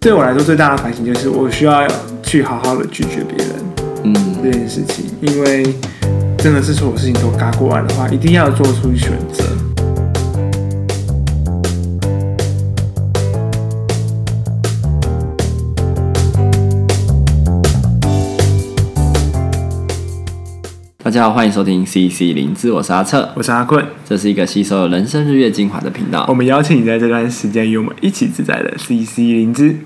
对我来说最大的反省就是，我需要去好好的拒绝别人，嗯，这件事情，因为真的是所有事情都嘎过来的话，一定要做出选择。家好，欢迎收听 CC 灵芝，我是阿策，我是阿坤，这是一个吸收了人生日月精华的频道。我们邀请你在这段时间与我们一起自在的 CC 灵芝。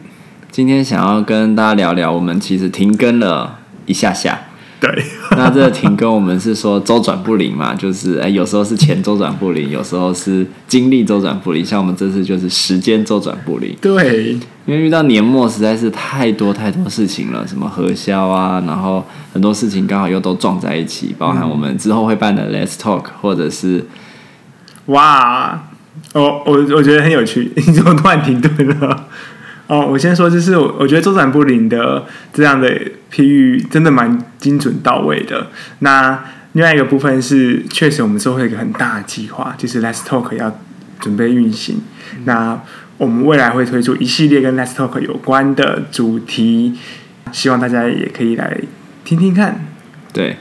今天想要跟大家聊聊，我们其实停更了一下下。对，那这个停更，我们是说周转不灵嘛，就是哎，有时候是钱周转不灵，有时候是精力周转不灵。像我们这次就是时间周转不灵。对，因为遇到年末实在是太多太多事情了，什么核销啊，然后很多事情刚好又都撞在一起，包含我们之后会办的 Let's Talk，或者是哇，我我我觉得很有趣，你怎么突然停顿了？哦，我先说，就是我我觉得周转不灵的这样的譬喻真的蛮精准到位的。那另外一个部分是，确实我们之后会有一个很大的计划，就是 Let's Talk 要准备运行。那我们未来会推出一系列跟 Let's Talk 有关的主题，希望大家也可以来听听看。对。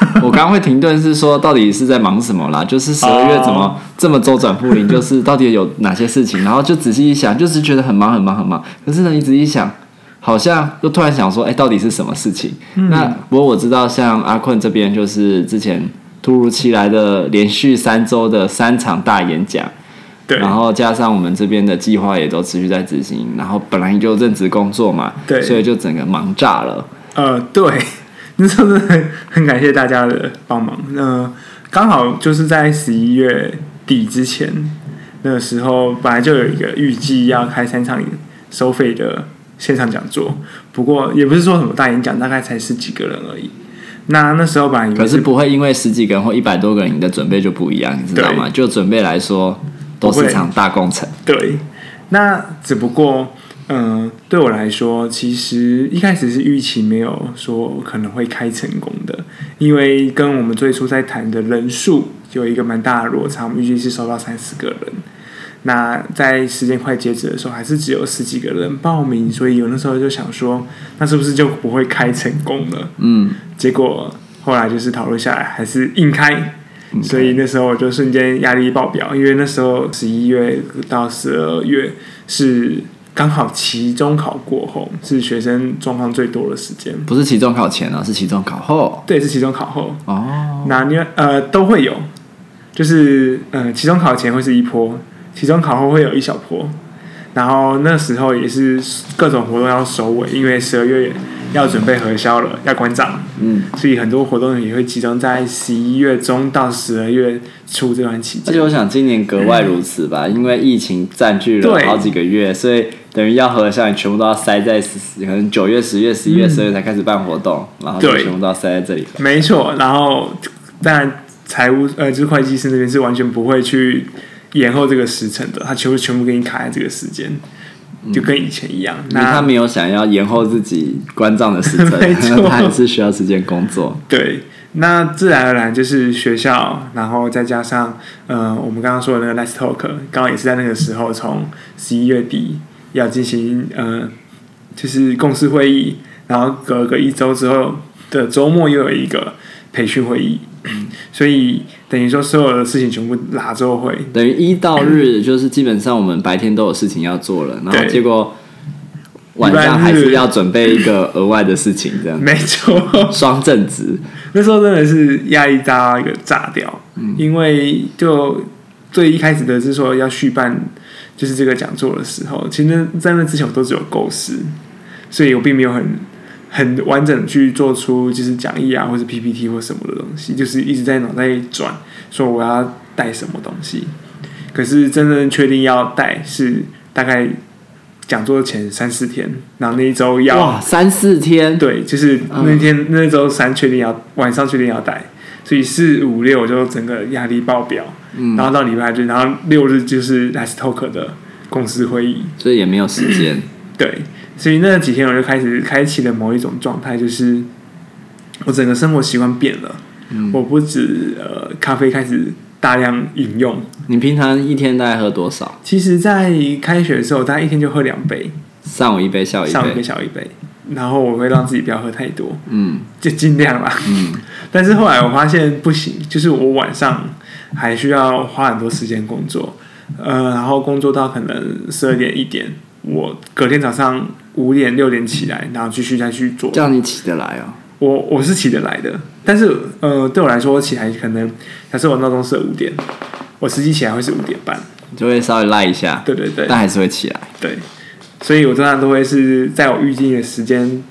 我刚刚会停顿，是说到底是在忙什么啦？就是十二月怎么这么周转不灵？就是到底有哪些事情？然后就仔细一想，就是觉得很忙很忙很忙。可是呢，你仔细一想，好像又突然想说，哎，到底是什么事情？嗯、那不过我知道，像阿坤这边，就是之前突如其来的连续三周的三场大演讲，对，然后加上我们这边的计划也都持续在执行，然后本来就任职工作嘛，对，所以就整个忙炸了。呃，对。那时候真的很很感谢大家的帮忙。那刚好就是在十一月底之前，那个时候本来就有一个预计要开三场收费的线上讲座，不过也不是说什么大演讲，大概才十几个人而已。那那时候本来可是不会因为十几个人或一百多个人，你的准备就不一样，你知道吗？就准备来说，都是场大工程。对，那只不过。嗯，对我来说，其实一开始是预期没有说可能会开成功的，因为跟我们最初在谈的人数有一个蛮大的落差，我们预计是收到三十个人，那在时间快截止的时候，还是只有十几个人报名，所以有那时候就想说，那是不是就不会开成功了？嗯，结果后来就是讨论下来，还是硬开，所以那时候我就瞬间压力爆表，因为那时候十一月到十二月是。刚好期中考过后是学生状况最多的时间，不是期中考前啊，是期中考后。对，是期中考后。哦，那你呃都会有，就是呃期中考前会是一波，期中考后会有一小波，然后那时候也是各种活动要收尾，因为十二月要准备核销了，要关账。嗯，所以很多活动也会集中在十一月中到十二月初这段期间。而且我想今年格外如此吧，嗯、因为疫情占据了好几个月，所以。等于要核销，你全部都要塞在可能九月、十月、十一月、十二月才开始办活动，嗯、然后就全部都要塞在这里。没错，然后当然财务呃，就是会计师那边是完全不会去延后这个时辰的，他全部全部给你卡在这个时间，就跟以前一样。那、嗯、他没有想要延后自己关账的时程，没错 他还是需要时间工作。对，那自然而然就是学校，然后再加上呃，我们刚刚说的那个 Let's Talk，刚好也是在那个时候，从十一月底。要进行呃，就是公司会议，然后隔个一周之后的周末又有一个培训会议，所以等于说所有的事情全部拉周会，等于一到日就是基本上我们白天都有事情要做了，然后结果晚上还是要准备一个额外的事情，这样。没错，双正值，那时候真的是压力大到一个炸掉，嗯，因为就最一开始的是说要续办。就是这个讲座的时候，其实在那之前我都只有构思，所以我并没有很很完整的去做出就是讲义啊，或者 PPT 或什么的东西，就是一直在脑袋里转，说我要带什么东西。可是真正确定要带是大概讲座前三四天，然后那一周要哇三四天，对，就是那天、嗯、那周三确定要晚上确定要带，所以四五六就整个压力爆表。然后到礼拜日，然后六日就是 Let's Talk 的公司会议，所以也没有时间。对，所以那几天我就开始开启了某一种状态，就是我整个生活习惯变了。嗯、我不止呃咖啡开始大量饮用。你平常一天大概喝多少？其实，在开学的时候，大概一天就喝两杯。上午一杯，下午一杯，上午一杯，下午一杯。然后我会让自己不要喝太多，嗯，就尽量啦。嗯，但是后来我发现不行，就是我晚上还需要花很多时间工作，呃，然后工作到可能十二点一点，我隔天早上五点六点起来，然后继续再去做。这样你起得来啊？我我是起得来的，但是呃，对我来说，我起来可能假设我闹钟设五点，我实际起来会是五点半，就会稍微赖一下。对对对，但还是会起来。对。所以我通常都会是在我预计的时间，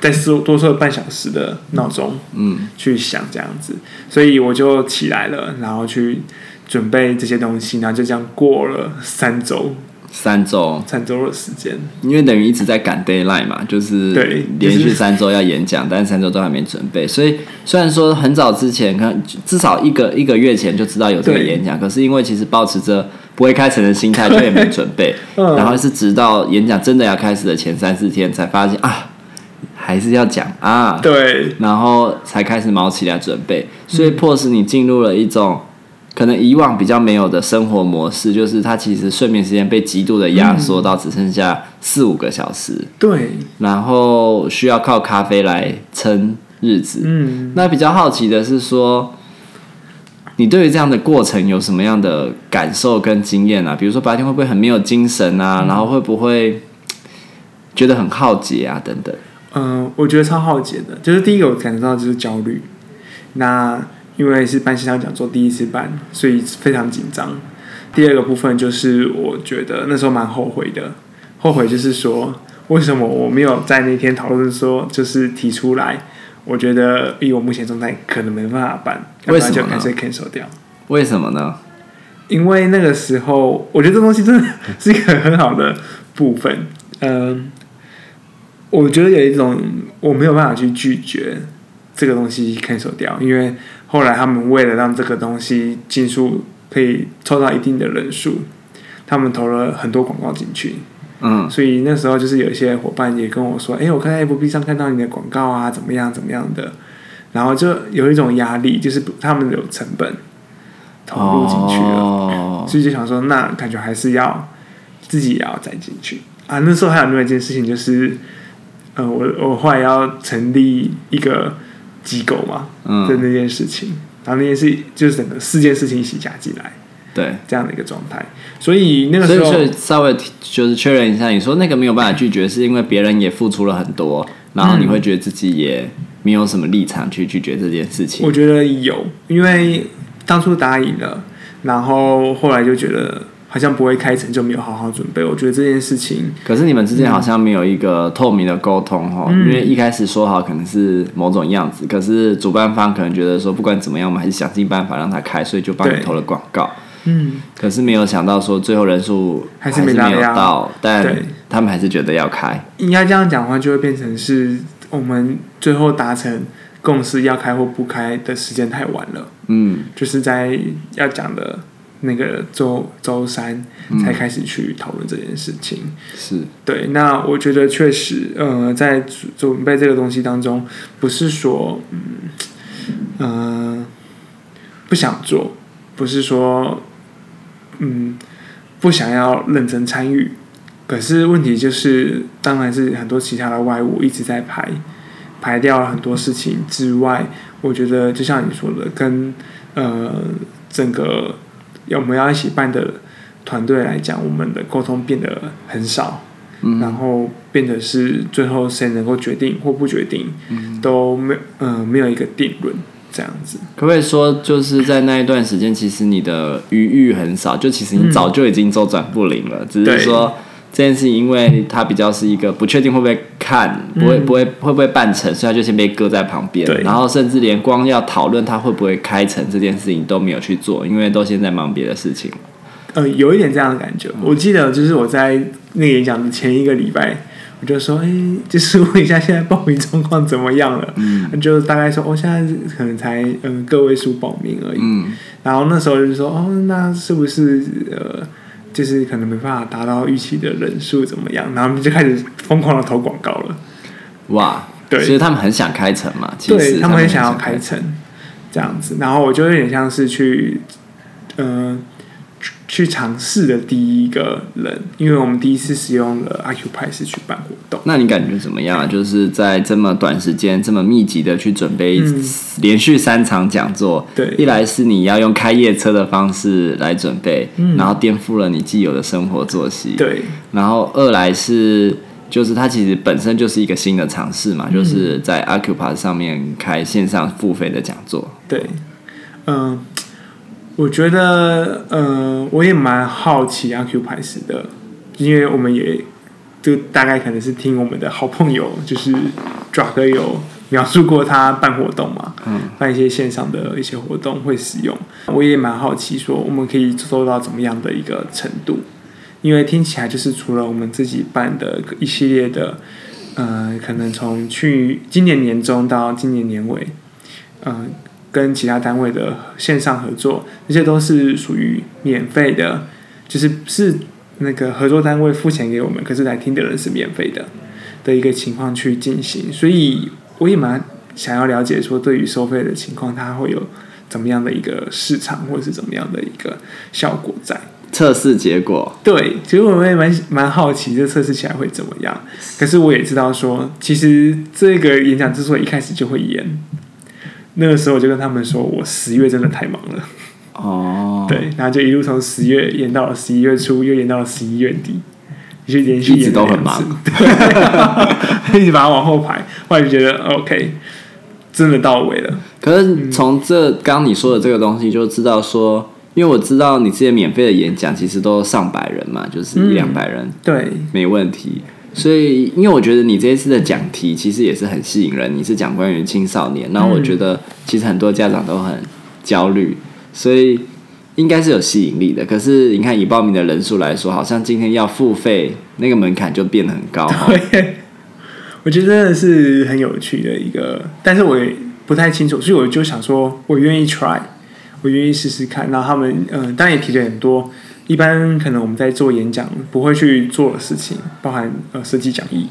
再设多设半小时的闹钟，嗯，去想这样子，所以我就起来了，然后去准备这些东西，然后就这样过了三周，三周，三周的时间，因为等于一直在赶 deadline 嘛，就是对，连续三周要演讲，但是三周都还没准备，所以虽然说很早之前，可能至少一个一个月前就知道有这个演讲，可是因为其实保持着。不会开成的心态，就也没准备，然后是直到演讲真的要开始的前三四天，才发现啊，还是要讲啊，对，然后才开始毛起来准备，所以迫使你进入了一种可能以往比较没有的生活模式，就是他其实睡眠时间被极度的压缩到只剩下四五个小时，对，然后需要靠咖啡来撑日子，嗯，那比较好奇的是说。你对于这样的过程有什么样的感受跟经验啊？比如说白天会不会很没有精神啊？嗯、然后会不会觉得很耗竭啊？等等。嗯、呃，我觉得超耗竭的。就是第一个我感觉到就是焦虑。那因为是办线上讲座第一次办，所以非常紧张。第二个部分就是我觉得那时候蛮后悔的。后悔就是说，为什么我没有在那天讨论说，就是提出来。我觉得以我目前状态，可能没办法办，为什么就干脆 cancel 掉。为什么呢？因为那个时候，我觉得这东西真的是一个很好的部分。嗯，我觉得有一种我没有办法去拒绝这个东西 cancel 掉，因为后来他们为了让这个东西进数可以抽到一定的人数，他们投了很多广告进去。嗯，所以那时候就是有一些伙伴也跟我说：“哎、欸，我看在 FB 上看到你的广告啊，怎么样怎么样的。”然后就有一种压力，就是他们有成本投入进去了，哦、所以就想说，那感觉还是要自己也要再进去啊。那时候还有另外一件事情，就是呃，我我后来要成立一个机构嘛，嗯，的那件事情，然后那件事就是整个四件事情一起加进来。对，这样的一个状态，所以那个时候，所以稍微就是确认一下，你说那个没有办法拒绝，是因为别人也付出了很多，然后你会觉得自己也没有什么立场去拒绝这件事情。我觉得有，因为当初答应了，然后后来就觉得好像不会开成，就没有好好准备。我觉得这件事情，可是你们之间好像没有一个透明的沟通哈，嗯、因为一开始说好可能是某种样子，可是主办方可能觉得说不管怎么样，我们还是想尽办法让他开，所以就帮你投了广告。嗯，可是没有想到说最后人数还是没有到，但他们还是觉得要开。应该这样讲的话，就会变成是我们最后达成共识要开或不开的时间太晚了。嗯，就是在要讲的那个周周三才开始去讨论这件事情。是对，那我觉得确实，呃，在准备这个东西当中，不是说嗯嗯、呃、不想做，不是说。嗯，不想要认真参与，可是问题就是，当然是很多其他的外物一直在排，排掉了很多事情之外，我觉得就像你说的，跟呃整个要我们要一起办的团队来讲，我们的沟通变得很少，嗯、然后变得是最后谁能够决定或不决定，嗯、都没嗯、呃、没有一个定论。这样子，可不可以说，就是在那一段时间，其实你的余裕很少，就其实你早就已经周转不灵了，嗯、只是说这件事情，因为它比较是一个不确定会不会看，不会不会会不会办成，所以它就先被搁在旁边，然后甚至连光要讨论它会不会开成这件事情都没有去做，因为都现在忙别的事情。呃，有一点这样的感觉，我记得就是我在那个演讲的前一个礼拜。我就说，哎、欸，就是问一下现在报名状况怎么样了？嗯，就大概说，哦，现在可能才嗯个位数报名而已。嗯，然后那时候就说，哦，那是不是呃，就是可能没办法达到预期的人数怎么样？然后就开始疯狂的投广告了。哇，对，其实他们很想开城嘛，其实，他们很想要开城这样子。然后我就有点像是去，嗯、呃，去尝试的第一个人，因为我们第一次使用了 Accuprice 去办活动。那你感觉怎么样？就是在这么短时间、这么密集的去准备连续三场讲座，嗯、对，一来是你要用开夜车的方式来准备，嗯、然后颠覆了你既有的生活作息，对，然后二来是就是它其实本身就是一个新的尝试嘛，嗯、就是在 Accuprice 上面开线上付费的讲座，对，嗯、呃。我觉得，呃，我也蛮好奇 Accuprice 的，因为我们也就大概可能是听我们的好朋友，就是爪哥有描述过他办活动嘛，嗯，办一些线上的一些活动会使用。我也蛮好奇，说我们可以做到怎么样的一个程度？因为听起来就是除了我们自己办的一系列的，呃，可能从去今年年中到今年年尾，嗯、呃。跟其他单位的线上合作，这些都是属于免费的，就是是那个合作单位付钱给我们，可是来听的人是免费的的一个情况去进行。所以我也蛮想要了解说，对于收费的情况，它会有怎么样的一个市场，或者是怎么样的一个效果在测试结果。对，其实我们也蛮蛮好奇，这测试起来会怎么样。可是我也知道说，其实这个演讲之所以一开始就会延。那个时候我就跟他们说，我十月真的太忙了。哦，对，然后就一路从十月延到了十一月初，又延到了十一月底，就连续一直都很忙，对，一直把它往后排。后来就觉得 OK，真的到位了。可是从这刚你说的这个东西，就知道说，因为我知道你这些免费的演讲其实都上百人嘛，就是一两百人，嗯、对，没问题。所以，因为我觉得你这一次的讲题其实也是很吸引人，你是讲关于青少年，然后我觉得其实很多家长都很焦虑，所以应该是有吸引力的。可是你看以报名的人数来说，好像今天要付费，那个门槛就变得很高。对，我觉得真的是很有趣的一个，但是我也不太清楚，所以我就想说，我愿意 try，我愿意试试看。然后他们，嗯，当然也提了很多。一般可能我们在做演讲不会去做的事情，包含呃设计讲义，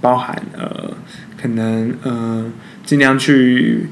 包含呃可能呃尽量去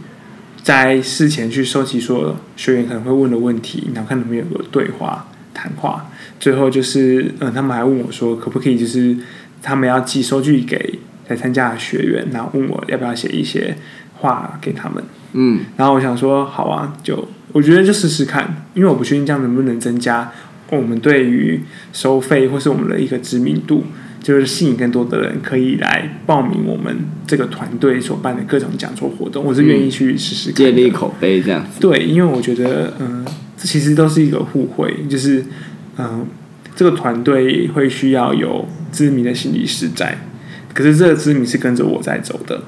在事前去收集说学员可能会问的问题，然后看能不能有个对话谈话。最后就是呃他们还问我说可不可以就是他们要寄收据给来参加的学员，然后问我要不要写一些话给他们。嗯，然后我想说好啊，就我觉得就试试看，因为我不确定这样能不能增加。我们对于收费或是我们的一个知名度，就是吸引更多的人可以来报名我们这个团队所办的各种讲座活动。我是愿意去试试看，建立口碑这样子。对，因为我觉得，嗯，这其实都是一个互惠，就是，嗯，这个团队会需要有知名的心理师在，可是这个知名是跟着我在走的，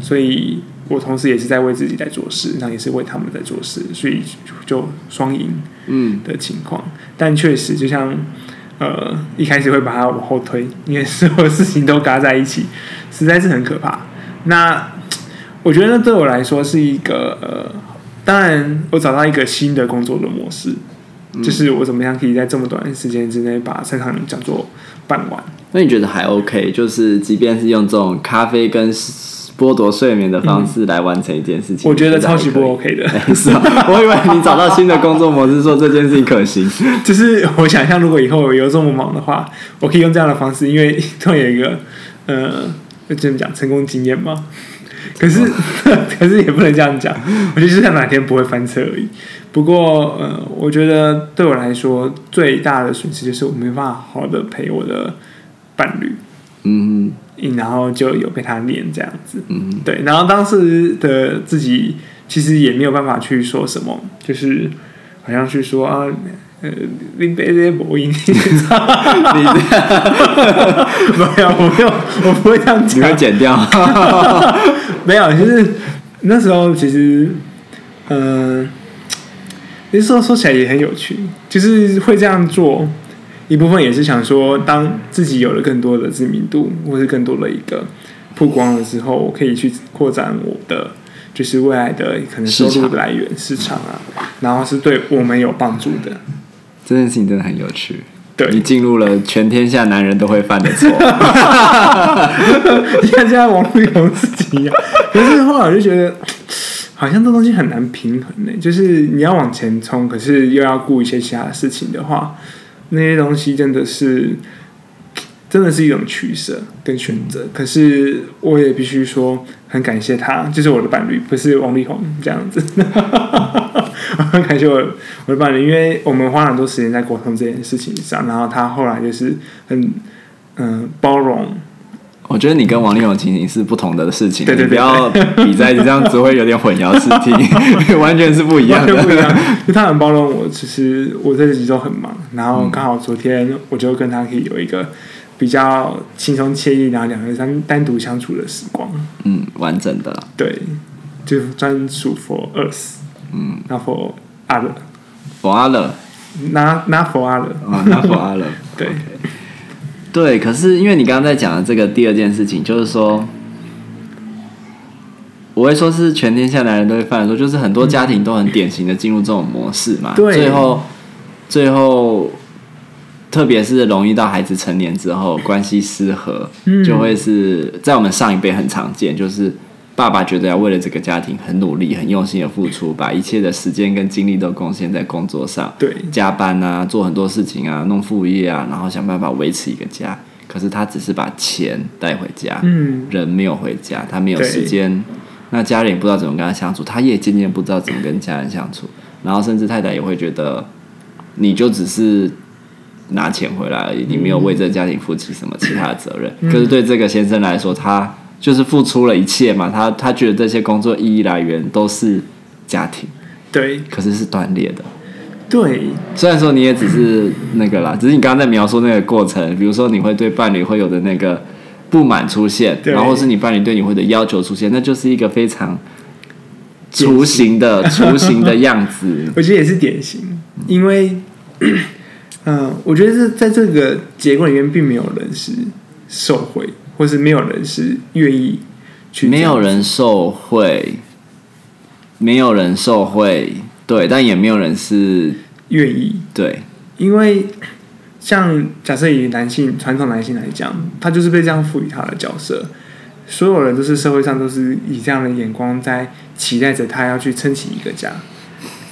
所以。我同时也是在为自己在做事，那也是为他们在做事，所以就双赢嗯的情况。嗯、但确实，就像呃一开始会把它往后推，因为所有事情都嘎在一起，实在是很可怕。那我觉得对我来说是一个呃，当然我找到一个新的工作的模式，嗯、就是我怎么样可以在这么短的时间之内把三场讲座办完。那你觉得还 OK？就是即便是用这种咖啡跟。剥夺睡眠的方式来完成一件事情，嗯、我觉得超级不 OK 的。是啊，我以为你找到新的工作模式，说这件事情可行。就是我想象，如果以后有这么忙的话，我可以用这样的方式，因为突然有一个呃，这么讲成功经验嘛。可是，哦、可是也不能这样讲。我就像哪天不会翻车而已。不过，呃，我觉得对我来说最大的损失就是我没办法好好的陪我的伴侣。嗯。然后就有被他念这样子，嗯，对。然后当时的自己其实也没有办法去说什么，就是好像去说啊，呃，林贝贝播音，你这样，没有，我没有，我不会这样讲，你会剪掉 没有，就是那时候其实，嗯、呃，其实说说起来也很有趣，就是会这样做。一部分也是想说，当自己有了更多的知名度，或是更多的一个曝光了之后，我可以去扩展我的，就是未来的可能收入的来源市场啊，然后是对我们有帮助的。这件事情真的很有趣，对，你进入了全天下男人都会犯的错。你看现在网络有自己一样，可是后来我就觉得好像这东西很难平衡呢。就是你要往前冲，可是又要顾一些其他事情的话，那些东西真的是。真的是一种取舍跟选择，可是我也必须说，很感谢他，就是我的伴侣，不是王力宏这样子。很感谢我我的伴侣，因为我们花很多时间在沟通这件事情上，然后他后来就是很嗯、包容。我觉得你跟王力宏情形是不同的事情，对对对，不要比在一起，这样子会有点混淆视听，完全是不一样的。不一样，就他很包容我，其实我这几周很忙，然后刚好昨天我就跟他可以有一个。比较轻松惬意，然后两个人单单独相处的时光，嗯，完整的，对，就专属 for us，嗯，not for other，for other，not not for other，not for other，对，okay. 对，可是因为你刚刚在讲的这个第二件事情，就是说，我会说是全天下男人都会犯的错，就是很多家庭都很典型的进入这种模式嘛，对，最后，最后。特别是容易到孩子成年之后，关系失和，就会是在我们上一辈很常见，就是爸爸觉得要为了这个家庭很努力、很用心的付出，把一切的时间跟精力都贡献在工作上，对，加班啊，做很多事情啊，弄副业啊，然后想办法维持一个家。可是他只是把钱带回家，嗯，人没有回家，他没有时间，那家人也不知道怎么跟他相处，他也渐渐不知道怎么跟家人相处，然后甚至太太也会觉得，你就只是。拿钱回来而已，你没有为这个家庭负起什么其他的责任。嗯、可是对这个先生来说，他就是付出了一切嘛。他他觉得这些工作意义来源都是家庭，对，可是是断裂的。对，虽然说你也只是那个啦，只是你刚刚在描述那个过程，比如说你会对伴侣会有的那个不满出现，然后是你伴侣对你会的要求出现，那就是一个非常雏形的 雏形的样子。我觉得也是典型，因为。嗯，我觉得是在这个结构里面，并没有人是受惠，或是没有人是愿意去。没有人受贿，没有人受贿，对，但也没有人是愿意。对，因为像假设以男性传统男性来讲，他就是被这样赋予他的角色，所有人都是社会上都是以这样的眼光在期待着他要去撑起一个家，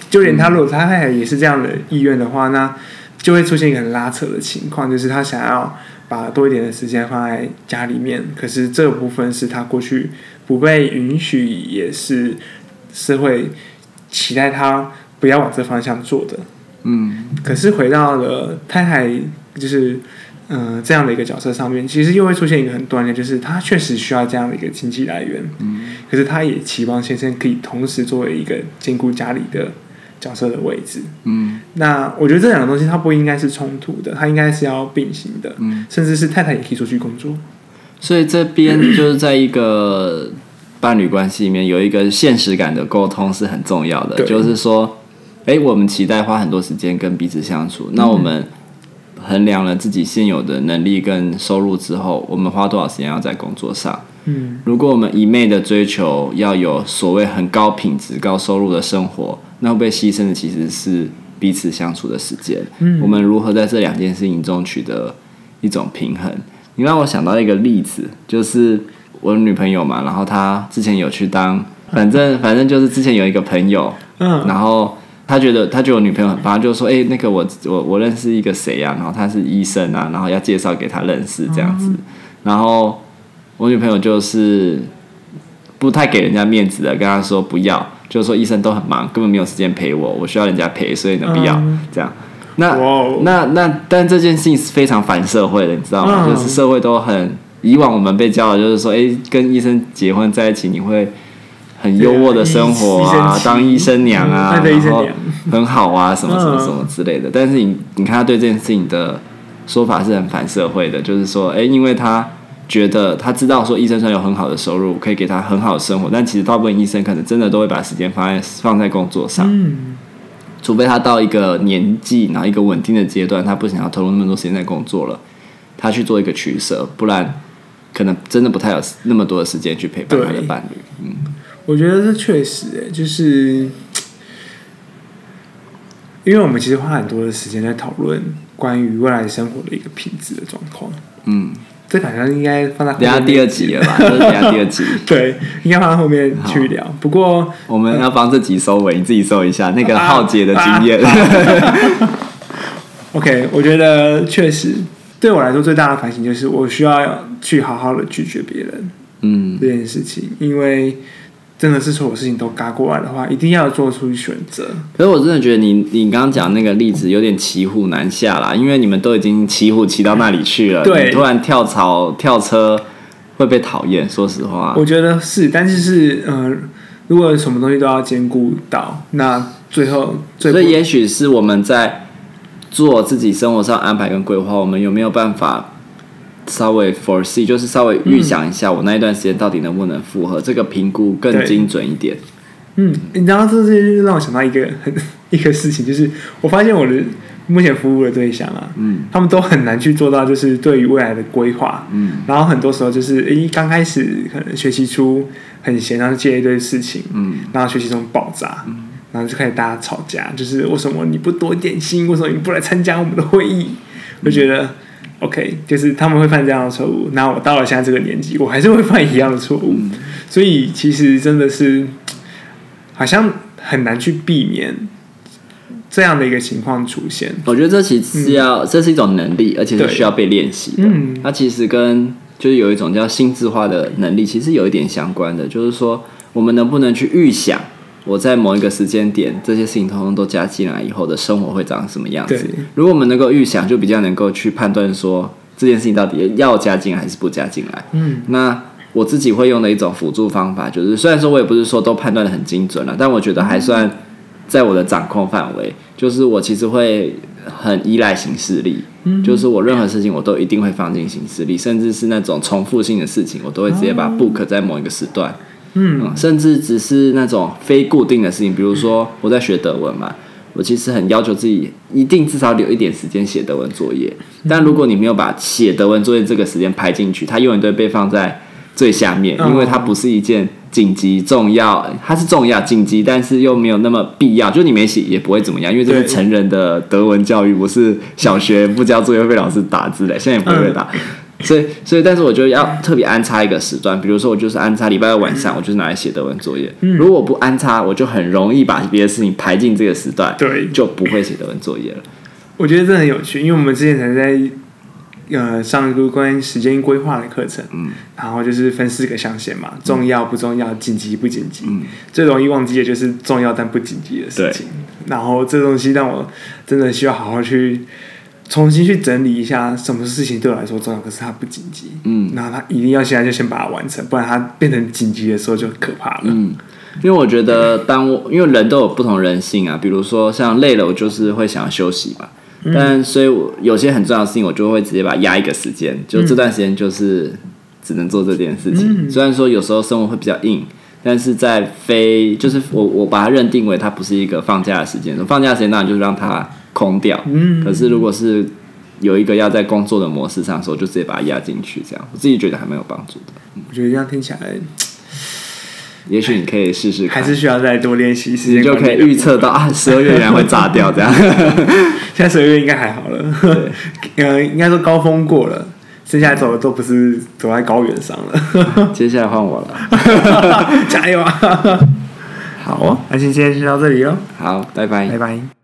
就连他如果他太太也是这样的意愿的话，那。就会出现一个很拉扯的情况，就是他想要把多一点的时间放在家里面，可是这部分是他过去不被允许，也是社会期待他不要往这方向做的。嗯，可是回到了太太，就是嗯、呃、这样的一个角色上面，其实又会出现一个很断裂，就是他确实需要这样的一个经济来源。嗯，可是他也期望先生可以同时作为一个兼顾家里的。角色的位置，嗯，那我觉得这两个东西它不应该是冲突的，它应该是要并行的，嗯，甚至是太太也可以出去工作。所以这边就是在一个伴侣关系里面有一个现实感的沟通是很重要的，就是说，哎，我们期待花很多时间跟彼此相处，那我们衡量了自己现有的能力跟收入之后，我们花多少时间要在工作上？嗯，如果我们一昧的追求要有所谓很高品质、高收入的生活。那会被牺牲的其实是彼此相处的时间。嗯，我们如何在这两件事情中取得一种平衡？你让我想到一个例子，就是我的女朋友嘛，然后她之前有去当，反正反正就是之前有一个朋友，嗯，然后他觉得他觉得我女朋友很棒，就说：“哎，那个我我我认识一个谁呀？然后他是医生啊，然后要介绍给他认识这样子。”然后我女朋友就是不太给人家面子的，跟他说不要。就是说医生都很忙，根本没有时间陪我，我需要人家陪，所以呢，必要、嗯、这样。那、哦、那那，但这件事情是非常反社会的，你知道吗？嗯、就是社会都很以往我们被教的，就是说，哎，跟医生结婚在一起，你会很优渥的生活啊，当医生娘啊，嗯、然后很好啊，什么什么什么之类的。嗯、但是你你看他对这件事情的说法是很反社会的，就是说，哎，因为他。觉得他知道说医生虽然有很好的收入，可以给他很好的生活，但其实大部分医生可能真的都会把时间放在放在工作上。嗯，除非他到一个年纪，然后一个稳定的阶段，他不想要投入那么多时间在工作了，他去做一个取舍，不然可能真的不太有那么多的时间去陪伴他的伴侣。嗯，我觉得这确实，就是因为我们其实花很多的时间在讨论关于未来生活的一个品质的状况。嗯。这好像应该放在等下第二集了吧？就是等下第二集。对，应该放在后面去聊。不过我们要帮这集收尾，你自己收一下那个浩劫的经验。OK，我觉得确实对我来说最大的反省就是，我需要去好好的拒绝别人。嗯，这件事情，因为。真的是所有事情都嘎过来的话，一定要做出选择。可是我真的觉得你你刚刚讲那个例子有点骑虎难下啦，因为你们都已经骑虎骑到那里去了，对，你突然跳槽跳车会被讨厌。说实话，我觉得是，但是是呃，如果什么东西都要兼顾到，那最后最所以也许是我们在做自己生活上安排跟规划，我们有没有办法？稍微 foresee 就是稍微预想一下，我那一段时间到底能不能复合这个评估更精准一点。嗯，然后这这就让我想到一个很 一个事情，就是我发现我的目前服务的对象啊，嗯，他们都很难去做到，就是对于未来的规划，嗯，然后很多时候就是，诶，刚开始可能学习出很闲，然后接一堆事情，嗯，然后学习中爆炸，嗯，然后就开始大家吵架，就是为什么你不多点心，为什么你不来参加我们的会议？我觉得。OK，就是他们会犯这样的错误，那我到了现在这个年纪，我还是会犯一样的错误，嗯、所以其实真的是好像很难去避免这样的一个情况出现。我觉得这其实是要，嗯、这是一种能力，而且是需要被练习的。嗯，它其实跟就是有一种叫心智化的能力，其实有一点相关的，就是说我们能不能去预想。我在某一个时间点，这些事情通通都加进来以后的生活会长什么样子？如果我们能够预想，就比较能够去判断说这件事情到底要加进来还是不加进来。嗯，那我自己会用的一种辅助方法，就是虽然说我也不是说都判断的很精准了，但我觉得还算在我的掌控范围。就是我其实会很依赖行事力，嗯，就是我任何事情我都一定会放进行事力，甚至是那种重复性的事情，我都会直接把 book 在某一个时段。嗯，甚至只是那种非固定的事情，比如说我在学德文嘛，我其实很要求自己一定至少留一点时间写德文作业。但如果你没有把写德文作业这个时间排进去，它永远都会被放在最下面，因为它不是一件紧急重要，它是重要紧急，但是又没有那么必要。就你没写也不会怎么样，因为这是成人的德文教育，不是小学不交作业会被老师打之类，现在也不会被打。所以，所以，但是我就要特别安插一个时段，比如说我就是安插礼拜二晚上，我就是拿来写德文作业。嗯、如果我不安插，我就很容易把别的事情排进这个时段，对，就不会写德文作业了。我觉得这很有趣，因为我们之前才在呃上一个关于时间规划的课程，嗯，然后就是分四个象限嘛，重要不重要，紧急不紧急，嗯、最容易忘记的就是重要但不紧急的事情。对然后这东西让我真的需要好好去。重新去整理一下，什么事情对我来说重要，可是它不紧急。嗯，那他一定要现在就先把它完成，不然它变成紧急的时候就可怕了。嗯，因为我觉得，当我因为人都有不同人性啊，比如说像累了，我就是会想要休息嘛。嗯、但所以，我有些很重要的事情，我就会直接把它压一个时间，就这段时间就是只能做这件事情。嗯、虽然说有时候生活会比较硬，但是在非就是我我把它认定为它不是一个放假的时间，放假的时间当然就是让它。空掉，嗯，可是如果是有一个要在工作的模式上的时候，就直接把它压进去，这样我自己觉得还蛮有帮助的。我觉得这样听起来，也许你可以试试看，还是需要再多练习，你就可以预测到 啊，十二月原来会炸掉这样。现在十二月应该还好了，对。呃，应该说高峰过了，剩下来走的都不是走在高原上了。接下来换我了，加油啊！好啊，那今天先到这里喽，好，拜拜，拜拜。